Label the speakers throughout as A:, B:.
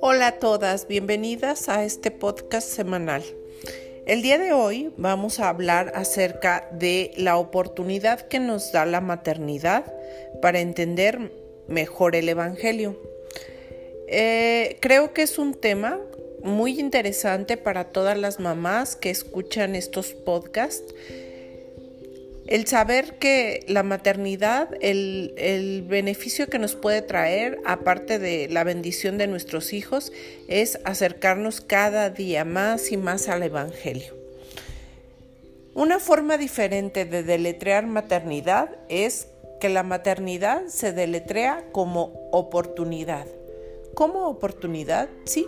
A: Hola a todas, bienvenidas a este podcast semanal. El día de hoy vamos a hablar acerca de la oportunidad que nos da la maternidad para entender mejor el Evangelio. Eh, creo que es un tema muy interesante para todas las mamás que escuchan estos podcasts el saber que la maternidad, el, beneficio que nos puede traer, aparte de la bendición de nuestros hijos, es acercarnos cada día más y más al Evangelio. Una forma diferente de deletrear maternidad es que la maternidad se deletrea como oportunidad. ¿Como oportunidad? Sí,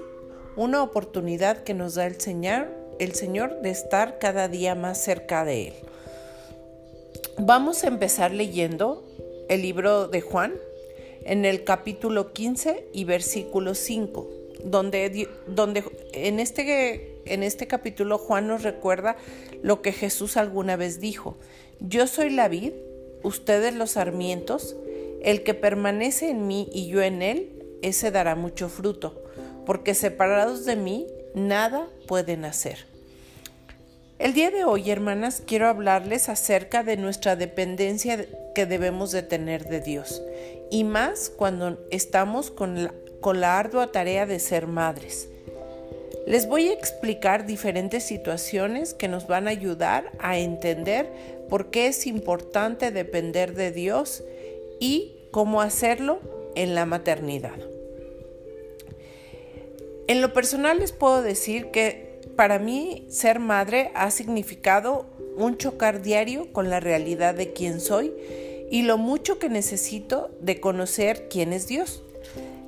A: una oportunidad que nos da el Señor, el Señor de estar cada día más cerca de Él. Vamos a empezar leyendo el libro de Juan en el capítulo 15 y versículo 5, donde, donde en, este, en este capítulo Juan nos recuerda lo que Jesús alguna vez dijo. Yo soy la vid, ustedes los sarmientos, el que permanece en mí y yo en él, ese dará mucho fruto, porque separados de mí nada pueden hacer. El día de hoy, hermanas, quiero hablarles acerca de nuestra dependencia que debemos de tener de Dios, y más cuando estamos con la, con la ardua tarea de ser madres. Les voy a explicar diferentes situaciones que nos van a ayudar a entender por qué es importante depender de Dios y cómo hacerlo en la maternidad. En lo personal les puedo decir que para mí, ser madre ha significado un chocar diario con la realidad de quién soy y lo mucho que necesito de conocer quién es Dios.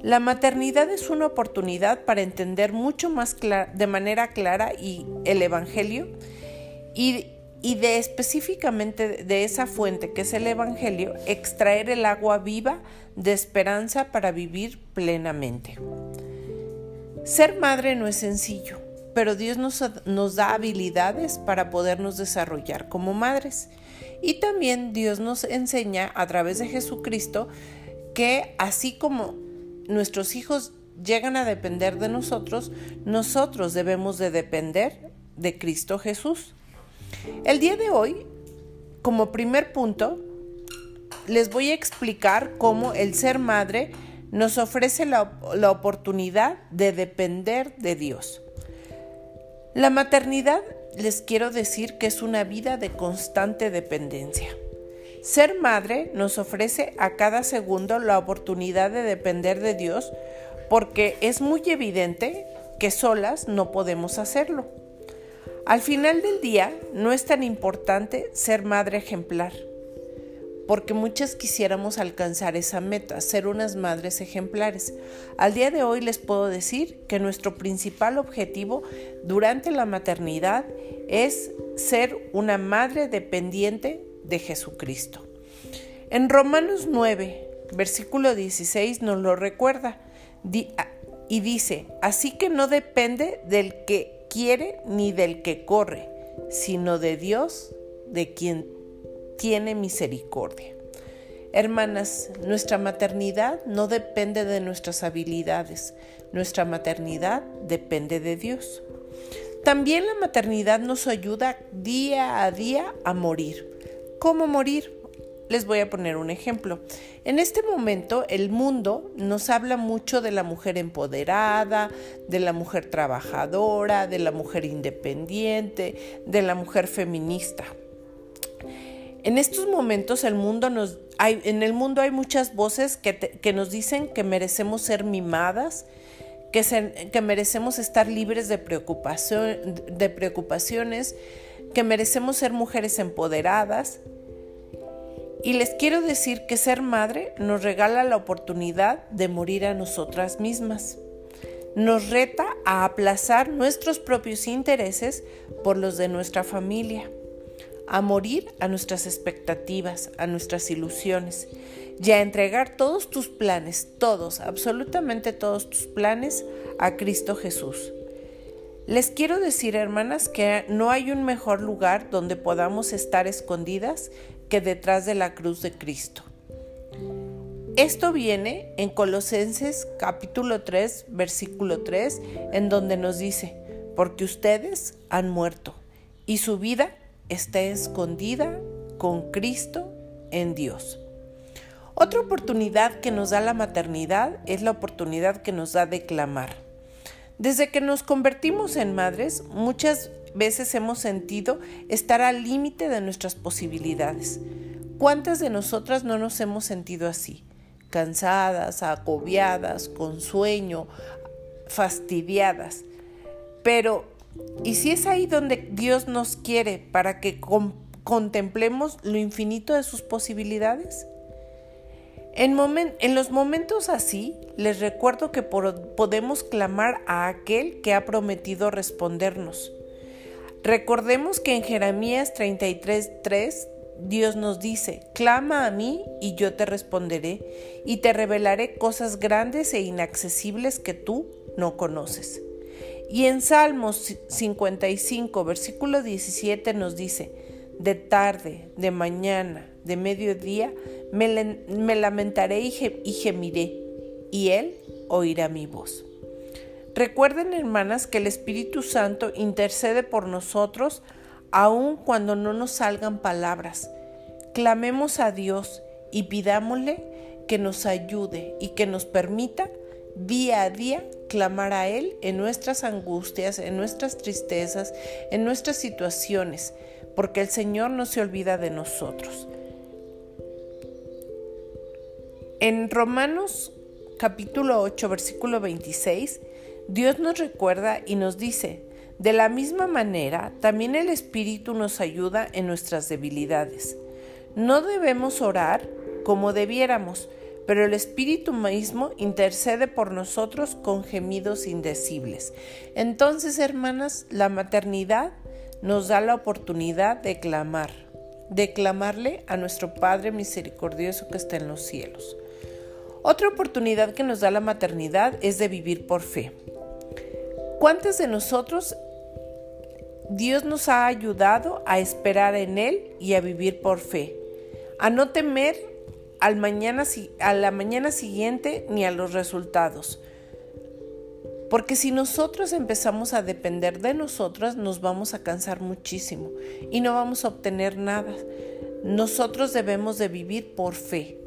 A: La maternidad es una oportunidad para entender mucho más de manera clara y el Evangelio y, y de específicamente de esa fuente que es el Evangelio, extraer el agua viva de esperanza para vivir plenamente. Ser madre no es sencillo pero Dios nos, da habilidades para podernos desarrollar como madres. Y también Dios nos enseña a través de Jesucristo que así como nuestros hijos llegan a depender de nosotros, nosotros debemos de depender de Cristo Jesús. El día de hoy, como primer punto, les voy a explicar cómo el ser madre nos ofrece la, la oportunidad de depender de Dios. La maternidad les quiero decir que es una vida de constante dependencia. Ser madre nos ofrece a cada segundo la oportunidad de depender de Dios porque es muy evidente que solas no podemos hacerlo. Al final del día no es tan importante ser madre ejemplar porque muchas quisiéramos alcanzar esa meta, ser unas madres ejemplares. Al día de hoy les puedo decir que nuestro principal objetivo durante la maternidad es ser una madre dependiente de Jesucristo. En Romanos 9, versículo 16 nos lo recuerda y dice, así que no depende del que quiere ni del que corre, sino de Dios, de quien tiene misericordia. Hermanas, nuestra maternidad no depende de nuestras habilidades, nuestra maternidad depende de Dios. También la maternidad nos ayuda día a día a morir. ¿Cómo morir? Les voy a poner un ejemplo. En este momento el mundo nos habla mucho de la mujer empoderada, de la mujer trabajadora, de la mujer independiente, de la mujer feminista. En estos momentos el mundo nos, hay, en el mundo hay muchas voces que, nos dicen que merecemos ser mimadas, que, que merecemos estar libres de, preocupación, de preocupaciones, que merecemos ser mujeres empoderadas. Y les quiero decir que ser madre nos regala la oportunidad de morir a nosotras mismas. Nos reta a aplazar nuestros propios intereses por los de nuestra familia a morir a nuestras expectativas, a nuestras ilusiones y a entregar todos tus planes, todos, absolutamente todos tus planes a Cristo Jesús. Les quiero decir, hermanas, que no hay un mejor lugar donde podamos estar escondidas que detrás de la cruz de Cristo. Esto viene en Colosenses capítulo 3, versículo 3, en donde nos dice, porque ustedes han muerto y su vida está escondida con Cristo en Dios. Otra oportunidad que nos da la maternidad es la oportunidad que nos da de clamar. Desde que nos convertimos en madres, muchas veces hemos sentido estar al límite de nuestras posibilidades. ¿Cuántas de nosotras no nos hemos sentido así? Cansadas, agobiadas, con sueño, fastidiadas. Pero, ¿y si es ahí donde Dios nos quiere para que contemplemos lo infinito de sus posibilidades? En, los momentos así, les recuerdo que podemos clamar a aquel que ha prometido respondernos. Recordemos que en Jeremías 33:3 Dios nos dice, clama a mí y yo te responderé y te revelaré cosas grandes e inaccesibles que tú no conoces. Y en Salmos 55, versículo 17 nos dice, de tarde, de mañana, de mediodía, me, lamentaré y, y gemiré, y Él oirá mi voz. Recuerden, hermanas, que el Espíritu Santo intercede por nosotros aun cuando no nos salgan palabras. Clamemos a Dios y pidámosle que nos ayude y que nos permita día a día clamar a Él en nuestras angustias, en nuestras tristezas, en nuestras situaciones, porque el Señor no se olvida de nosotros. En Romanos capítulo 8, versículo 26, Dios nos recuerda y nos dice, de la misma manera, también el Espíritu nos ayuda en nuestras debilidades. No debemos orar como debiéramos, pero el Espíritu mismo intercede por nosotros con gemidos indecibles. Entonces, hermanas, la maternidad nos da la oportunidad de clamar, de clamarle a nuestro Padre misericordioso que está en los cielos. Otra oportunidad que nos da la maternidad es de vivir por fe. ¿Cuántos de nosotros Dios nos ha ayudado a esperar en Él y a vivir por fe? A no temer al mañana, a la mañana siguiente ni a los resultados. Porque si nosotros empezamos a depender de nosotras, nos vamos a cansar muchísimo y no vamos a obtener nada. Nosotros debemos de vivir por fe.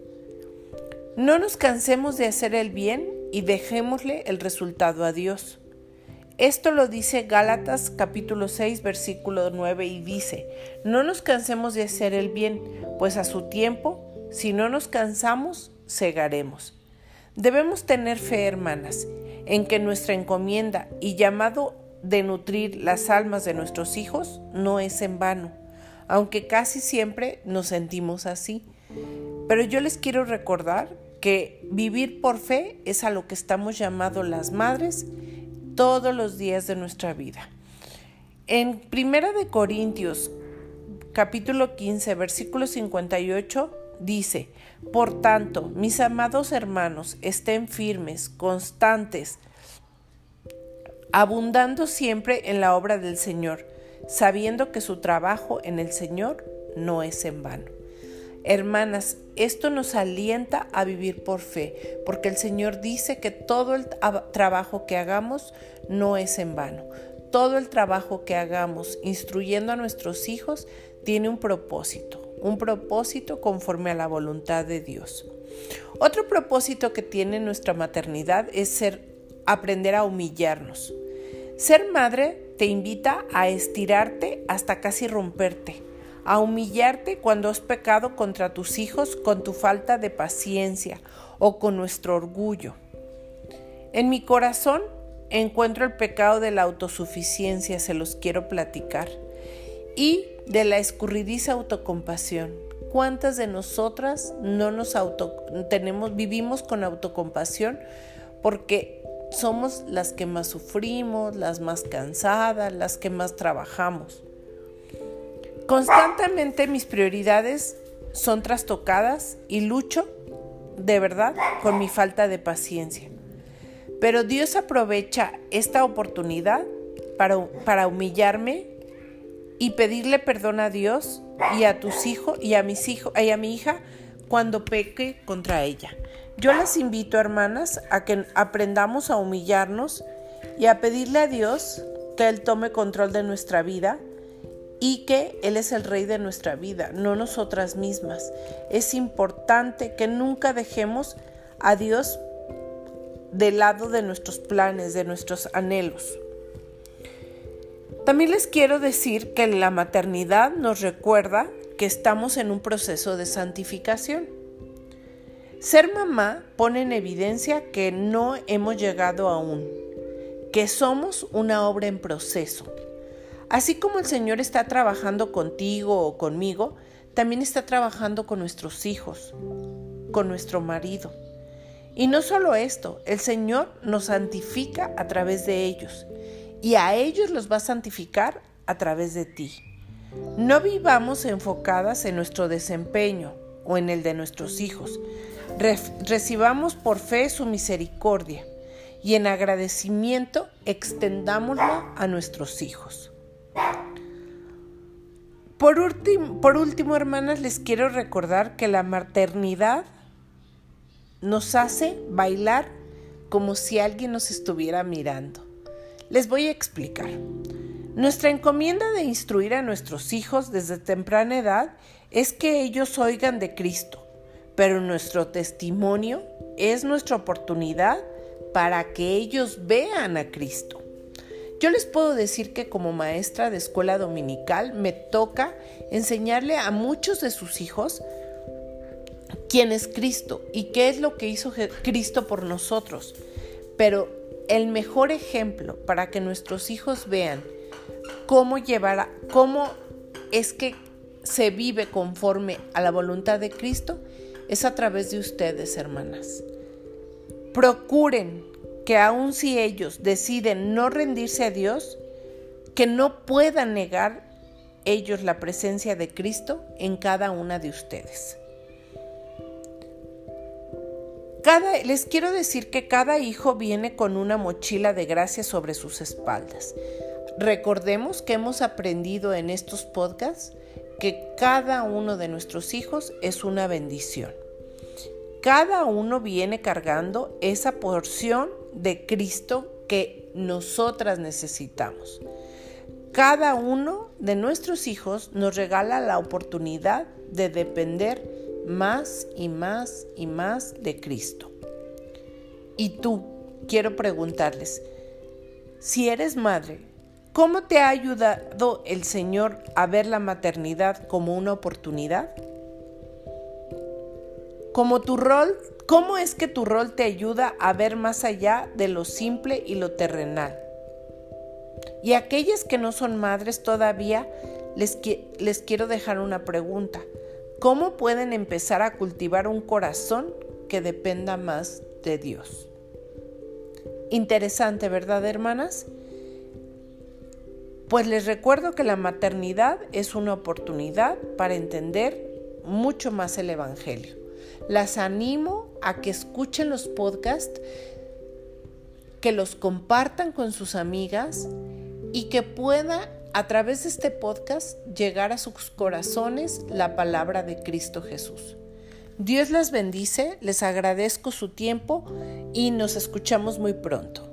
A: No nos cansemos de hacer el bien y dejémosle el resultado a Dios. Esto lo dice Gálatas capítulo 6 versículo 9 y dice, no nos cansemos de hacer el bien, pues a su tiempo, si no nos cansamos, cegaremos. Debemos tener fe, hermanas, en que nuestra encomienda y llamado de nutrir las almas de nuestros hijos no es en vano, aunque casi siempre nos sentimos así. Pero yo les quiero recordar que vivir por fe es a lo que estamos llamados las madres todos los días de nuestra vida. En Primera de Corintios, capítulo 15, versículo 58, dice, Por tanto, mis amados hermanos, estén firmes, constantes, abundando siempre en la obra del Señor, sabiendo que su trabajo en el Señor no es en vano. Hermanas, esto nos alienta a vivir por fe, porque el Señor dice que todo el trabajo que hagamos no es en vano. Todo el trabajo que hagamos instruyendo a nuestros hijos tiene un propósito, un propósito conforme a la voluntad de Dios. Otro propósito que tiene nuestra maternidad es ser aprender a humillarnos. Ser madre te invita a estirarte hasta casi romperte a humillarte cuando has pecado contra tus hijos con tu falta de paciencia o con nuestro orgullo. En mi corazón encuentro el pecado de la autosuficiencia, se los quiero platicar, y de la escurridiza autocompasión. ¿Cuántas de nosotras no nos auto tenemos vivimos con autocompasión porque somos las que más sufrimos, las más cansadas, las que más trabajamos? Constantemente mis prioridades son trastocadas y lucho de verdad con mi falta de paciencia. Pero Dios aprovecha esta oportunidad para, para humillarme y pedirle perdón a Dios y a tus hijos y a mis hijos a mi hija cuando peque contra ella. Yo las invito, hermanas, a que aprendamos a humillarnos y a pedirle a Dios que Él tome control de nuestra vida y que Él es el rey de nuestra vida, no nosotras mismas. Es importante que nunca dejemos a Dios del lado de nuestros planes, de nuestros anhelos. También les quiero decir que la maternidad nos recuerda que estamos en un proceso de santificación. Ser mamá pone en evidencia que no hemos llegado aún, que somos una obra en proceso. Así como el Señor está trabajando contigo o conmigo, también está trabajando con nuestros hijos, con nuestro marido. Y no solo esto, el Señor nos santifica a través de ellos y a ellos los va a santificar a través de ti. No vivamos enfocadas en nuestro desempeño o en el de nuestros hijos. recibamos por fe su misericordia y en agradecimiento extendámoslo a nuestros hijos. Por, por último, hermanas, les quiero recordar que la maternidad nos hace bailar como si alguien nos estuviera mirando. Les voy a explicar. Nuestra encomienda de instruir a nuestros hijos desde temprana edad es que ellos oigan de Cristo, pero nuestro testimonio es nuestra oportunidad para que ellos vean a Cristo. Yo les puedo decir que como maestra de escuela dominical me toca enseñarle a muchos de sus hijos quién es Cristo y qué es lo que hizo Cristo por nosotros. Pero el mejor ejemplo para que nuestros hijos vean cómo llevar, cómo es que se vive conforme a la voluntad de Cristo es a través de ustedes, hermanas. Procuren que aun si ellos deciden no rendirse a Dios, que no puedan negar ellos la presencia de Cristo en cada una de ustedes les quiero decir que cada hijo viene con una mochila de gracia sobre sus espaldas. Recordemos que hemos aprendido en estos podcasts que cada uno de nuestros hijos es una bendición. Cada uno viene cargando esa porción de Cristo que nosotras necesitamos. Cada uno de nuestros hijos nos regala la oportunidad de depender más y más y más de Cristo. Y tú, quiero preguntarles, si eres madre, ¿cómo te ha ayudado el Señor a ver la maternidad como una oportunidad? Como tu rol, ¿cómo es que tu rol te ayuda a ver más allá de lo simple y lo terrenal? Y aquellas que no son madres todavía, les, les quiero dejar una pregunta. ¿Cómo pueden empezar a cultivar un corazón que dependa más de Dios? Interesante, ¿verdad, hermanas? Pues les recuerdo que la maternidad es una oportunidad para entender mucho más el Evangelio. Las animo a que escuchen los podcasts, que los compartan con sus amigas y que puedan a través de este podcast llegar a sus corazones la palabra de Cristo Jesús. Dios las bendice, les agradezco su tiempo y nos escuchamos muy pronto.